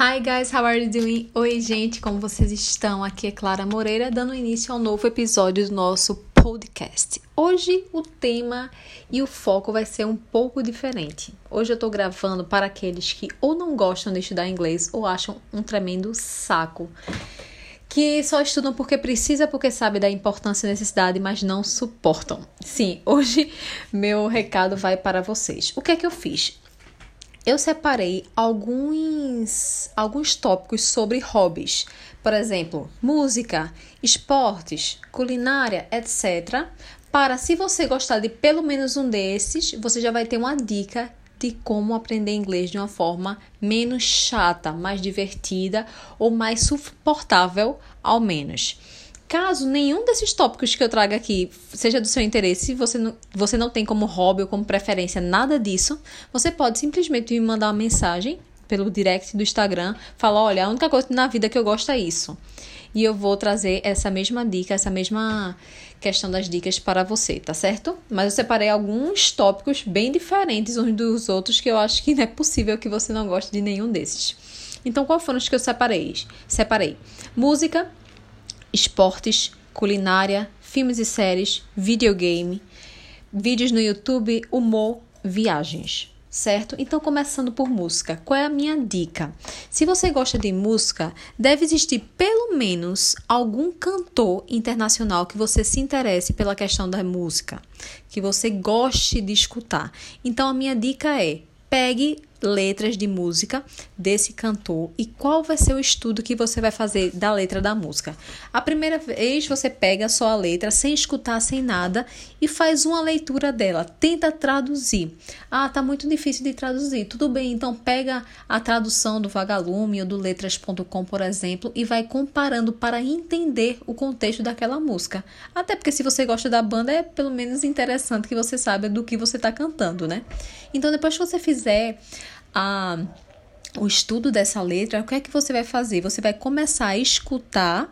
Hi guys, how are you doing? Oi, gente, como vocês estão? Aqui é Clara Moreira, dando início ao novo episódio do nosso podcast. Hoje o tema e o foco vai ser um pouco diferente. Hoje eu tô gravando para aqueles que ou não gostam de estudar inglês ou acham um tremendo saco. Que só estudam porque precisa, porque sabe da importância e necessidade, mas não suportam. Sim, hoje meu recado vai para vocês. O que é que eu fiz? Eu separei alguns, alguns tópicos sobre hobbies. Por exemplo, música, esportes, culinária, etc. Para, se você gostar de pelo menos um desses, você já vai ter uma dica de como aprender inglês de uma forma menos chata, mais divertida ou mais suportável, ao menos. Caso nenhum desses tópicos que eu trago aqui seja do seu interesse, você não, você não tem como hobby ou como preferência nada disso, você pode simplesmente me mandar uma mensagem pelo direct do Instagram, falar, olha, a única coisa na vida que eu gosto é isso. E eu vou trazer essa mesma dica, essa mesma questão das dicas para você, tá certo? Mas eu separei alguns tópicos bem diferentes uns dos outros que eu acho que não é possível que você não goste de nenhum desses. Então, qual foram os que eu separei? Separei música, esportes, culinária, filmes e séries, videogame, vídeos no YouTube, humor, viagens. Certo? Então, começando por música, qual é a minha dica? Se você gosta de música, deve existir pelo menos algum cantor internacional que você se interesse pela questão da música, que você goste de escutar. Então, a minha dica é: pegue letras de música desse cantor e qual vai ser o estudo que você vai fazer da letra da música. A primeira vez você pega só a letra sem escutar, sem nada e faz uma leitura dela, tenta traduzir. Ah, tá muito difícil de traduzir. Tudo bem, então pega a tradução do Vagalume ou do letras.com, por exemplo, e vai comparando para entender o contexto daquela música. Até porque se você gosta da banda é pelo menos interessante que você saiba do que você está cantando, né? Então depois que você fizer a, o estudo dessa letra, o que é que você vai fazer? Você vai começar a escutar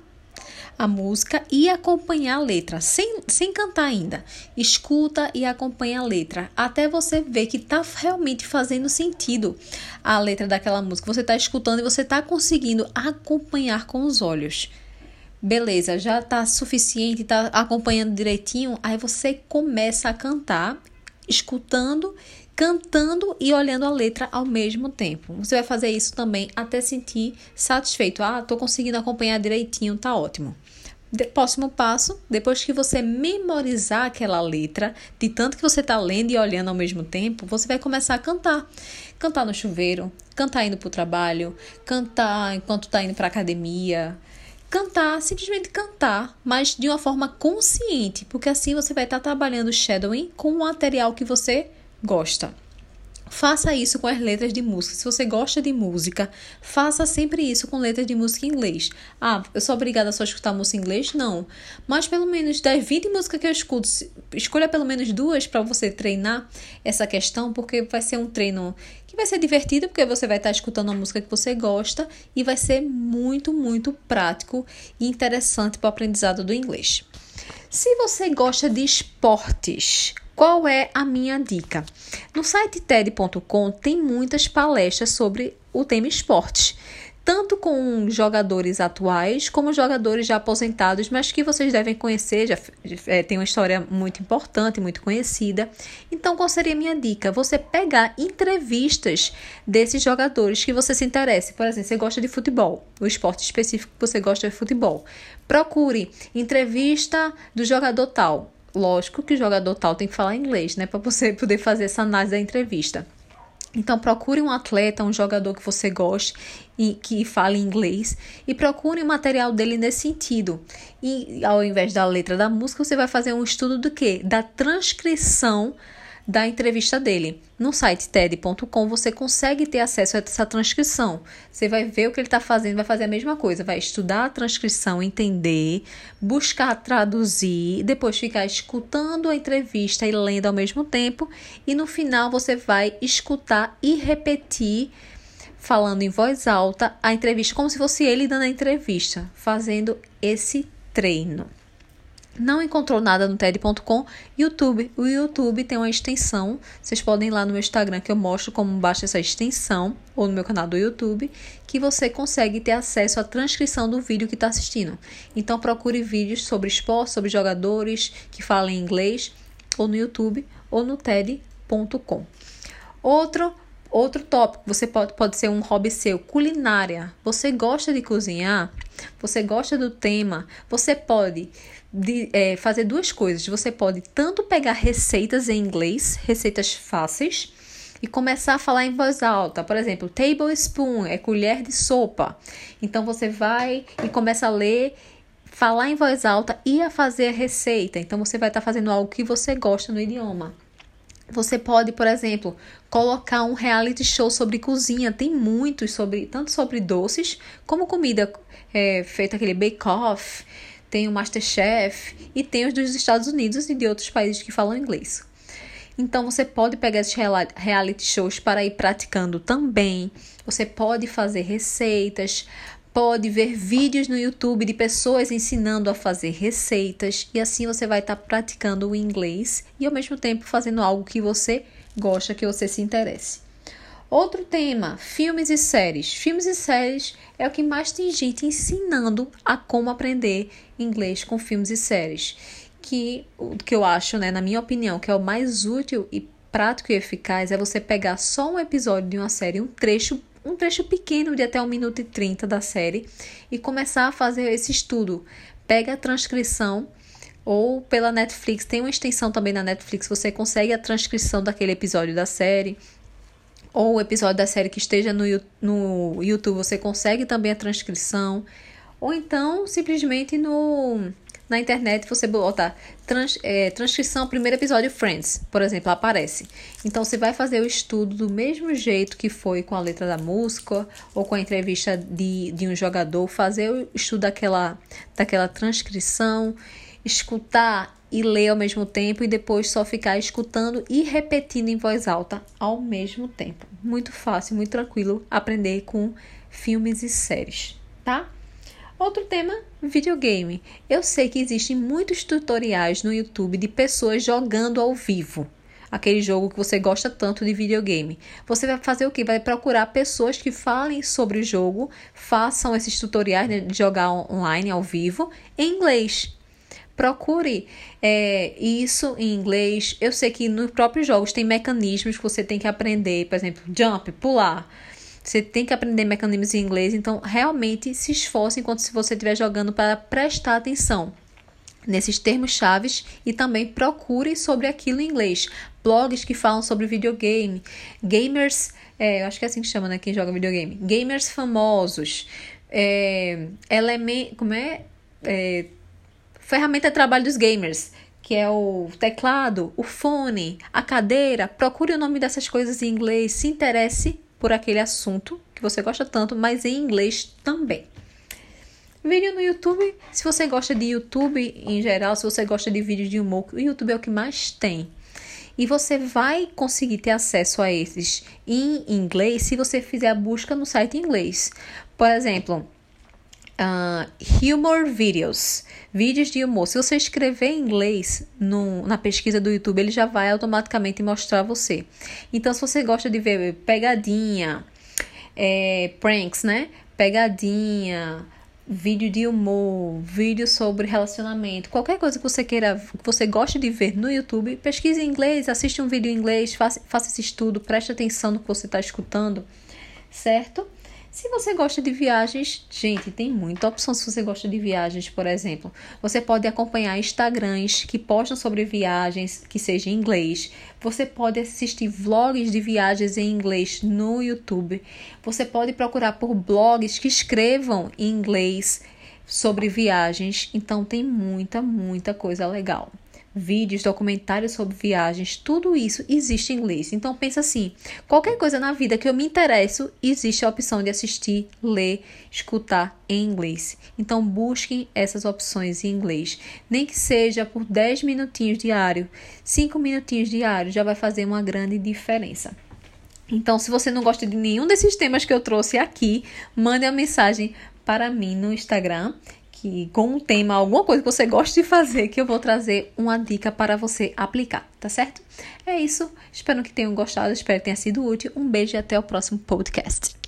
a música e acompanhar a letra, sem, sem cantar ainda. Escuta e acompanha a letra, até você ver que está realmente fazendo sentido a letra daquela música. Você está escutando e você está conseguindo acompanhar com os olhos. Beleza, já está suficiente, está acompanhando direitinho. Aí você começa a cantar, escutando cantando e olhando a letra ao mesmo tempo. Você vai fazer isso também até sentir satisfeito. Ah, tô conseguindo acompanhar direitinho, tá ótimo. De, próximo passo, depois que você memorizar aquela letra, de tanto que você está lendo e olhando ao mesmo tempo, você vai começar a cantar. Cantar no chuveiro, cantar indo para o trabalho, cantar enquanto está indo para academia. Cantar, simplesmente cantar, mas de uma forma consciente, porque assim você vai estar tá trabalhando shadowing com o material que você gosta. Faça isso com as letras de música. Se você gosta de música, faça sempre isso com letras de música em inglês. Ah, eu sou obrigada só a escutar música em inglês? Não. Mas pelo menos das 20 músicas que eu escuto, escolha pelo menos duas para você treinar essa questão, porque vai ser um treino que vai ser divertido, porque você vai estar escutando uma música que você gosta e vai ser muito, muito prático e interessante para o aprendizado do inglês. Se você gosta de esportes, qual é a minha dica? No site TED.com tem muitas palestras sobre o tema esportes, tanto com jogadores atuais como jogadores já aposentados, mas que vocês devem conhecer, já é, tem uma história muito importante, muito conhecida. Então, qual seria a minha dica? Você pegar entrevistas desses jogadores que você se interesse. Por exemplo, você gosta de futebol, o esporte específico que você gosta de futebol. Procure entrevista do jogador tal Lógico que o jogador tal tem que falar inglês, né, para você poder fazer essa análise da entrevista. Então procure um atleta, um jogador que você goste e que fale inglês e procure o material dele nesse sentido. E ao invés da letra da música, você vai fazer um estudo do que? Da transcrição da entrevista dele. No site TED.com você consegue ter acesso a essa transcrição. Você vai ver o que ele está fazendo, vai fazer a mesma coisa, vai estudar a transcrição, entender, buscar traduzir, depois ficar escutando a entrevista e lendo ao mesmo tempo, e no final você vai escutar e repetir falando em voz alta a entrevista como se fosse ele dando a entrevista, fazendo esse treino. Não encontrou nada no TED.com? YouTube. O YouTube tem uma extensão. Vocês podem ir lá no meu Instagram que eu mostro como baixa essa extensão, ou no meu canal do YouTube, que você consegue ter acesso à transcrição do vídeo que está assistindo. Então procure vídeos sobre esporte, sobre jogadores que falam inglês, ou no YouTube, ou no TED.com. Outro Outro tópico, você pode, pode ser um hobby seu, culinária. Você gosta de cozinhar? Você gosta do tema? Você pode de, é, fazer duas coisas. Você pode tanto pegar receitas em inglês, receitas fáceis, e começar a falar em voz alta. Por exemplo, tablespoon é colher de sopa. Então você vai e começa a ler, falar em voz alta e a fazer a receita. Então você vai estar tá fazendo algo que você gosta no idioma. Você pode, por exemplo, colocar um reality show sobre cozinha. Tem muitos sobre, tanto sobre doces como comida é, feita aquele bake off. Tem o Masterchef e tem os dos Estados Unidos e de outros países que falam inglês. Então você pode pegar esses reality shows para ir praticando também. Você pode fazer receitas, pode ver vídeos no YouTube de pessoas ensinando a fazer receitas e assim você vai estar tá praticando o inglês e ao mesmo tempo fazendo algo que você gosta, que você se interesse. Outro tema, filmes e séries. Filmes e séries é o que mais tem gente ensinando a como aprender inglês com filmes e séries. Que o que eu acho, né, na minha opinião, que é o mais útil e prático e eficaz é você pegar só um episódio de uma série, um trecho um trecho pequeno de até 1 minuto e 30 da série e começar a fazer esse estudo. Pega a transcrição ou pela Netflix, tem uma extensão também na Netflix, você consegue a transcrição daquele episódio da série. Ou o episódio da série que esteja no, no YouTube, você consegue também a transcrição. Ou então, simplesmente no na internet você bota trans, é, transcrição, primeiro episódio Friends, por exemplo, aparece. Então você vai fazer o estudo do mesmo jeito que foi com a letra da música ou com a entrevista de, de um jogador, fazer o estudo daquela, daquela transcrição, escutar e ler ao mesmo tempo e depois só ficar escutando e repetindo em voz alta ao mesmo tempo. Muito fácil, muito tranquilo aprender com filmes e séries, tá? Outro tema, videogame. Eu sei que existem muitos tutoriais no YouTube de pessoas jogando ao vivo. Aquele jogo que você gosta tanto de videogame. Você vai fazer o que? Vai procurar pessoas que falem sobre o jogo, façam esses tutoriais né, de jogar online ao vivo em inglês. Procure é, isso em inglês. Eu sei que nos próprios jogos tem mecanismos que você tem que aprender, por exemplo, jump, pular você tem que aprender mecanismos em inglês, então realmente se esforce enquanto se você estiver jogando para prestar atenção nesses termos chaves e também procure sobre aquilo em inglês. Blogs que falam sobre videogame, gamers, é, eu acho que é assim que chama, né? Quem joga videogame. Gamers famosos, é, como é? é? Ferramenta de trabalho dos gamers, que é o teclado, o fone, a cadeira. Procure o nome dessas coisas em inglês, se interesse por aquele assunto que você gosta tanto, mas em inglês também. Vídeo no YouTube, se você gosta de YouTube em geral, se você gosta de vídeos de humor, o YouTube é o que mais tem. E você vai conseguir ter acesso a esses em inglês se você fizer a busca no site em inglês. Por exemplo, uh, humor videos, vídeos de humor. Se você escrever em inglês no, na pesquisa do YouTube, ele já vai automaticamente mostrar você. Então, se você gosta de ver pegadinha, é, pranks, né? Pegadinha, vídeo de humor, vídeo sobre relacionamento, qualquer coisa que você queira, que você goste de ver no YouTube, pesquise em inglês, assiste um vídeo em inglês, faça, faça esse estudo, preste atenção no que você está escutando, certo? Se você gosta de viagens, gente, tem muita opção se você gosta de viagens, por exemplo. Você pode acompanhar Instagrams que postam sobre viagens, que seja em inglês. Você pode assistir vlogs de viagens em inglês no YouTube. Você pode procurar por blogs que escrevam em inglês sobre viagens. Então tem muita, muita coisa legal vídeos, documentários sobre viagens, tudo isso existe em inglês. Então pensa assim, qualquer coisa na vida que eu me interesso, existe a opção de assistir, ler, escutar em inglês. Então busquem essas opções em inglês, nem que seja por 10 minutinhos diário, 5 minutinhos diário já vai fazer uma grande diferença. Então, se você não gosta de nenhum desses temas que eu trouxe aqui, mande uma mensagem para mim no Instagram que com um tema, alguma coisa que você gosta de fazer, que eu vou trazer uma dica para você aplicar, tá certo? É isso. Espero que tenham gostado, espero que tenha sido útil. Um beijo e até o próximo podcast.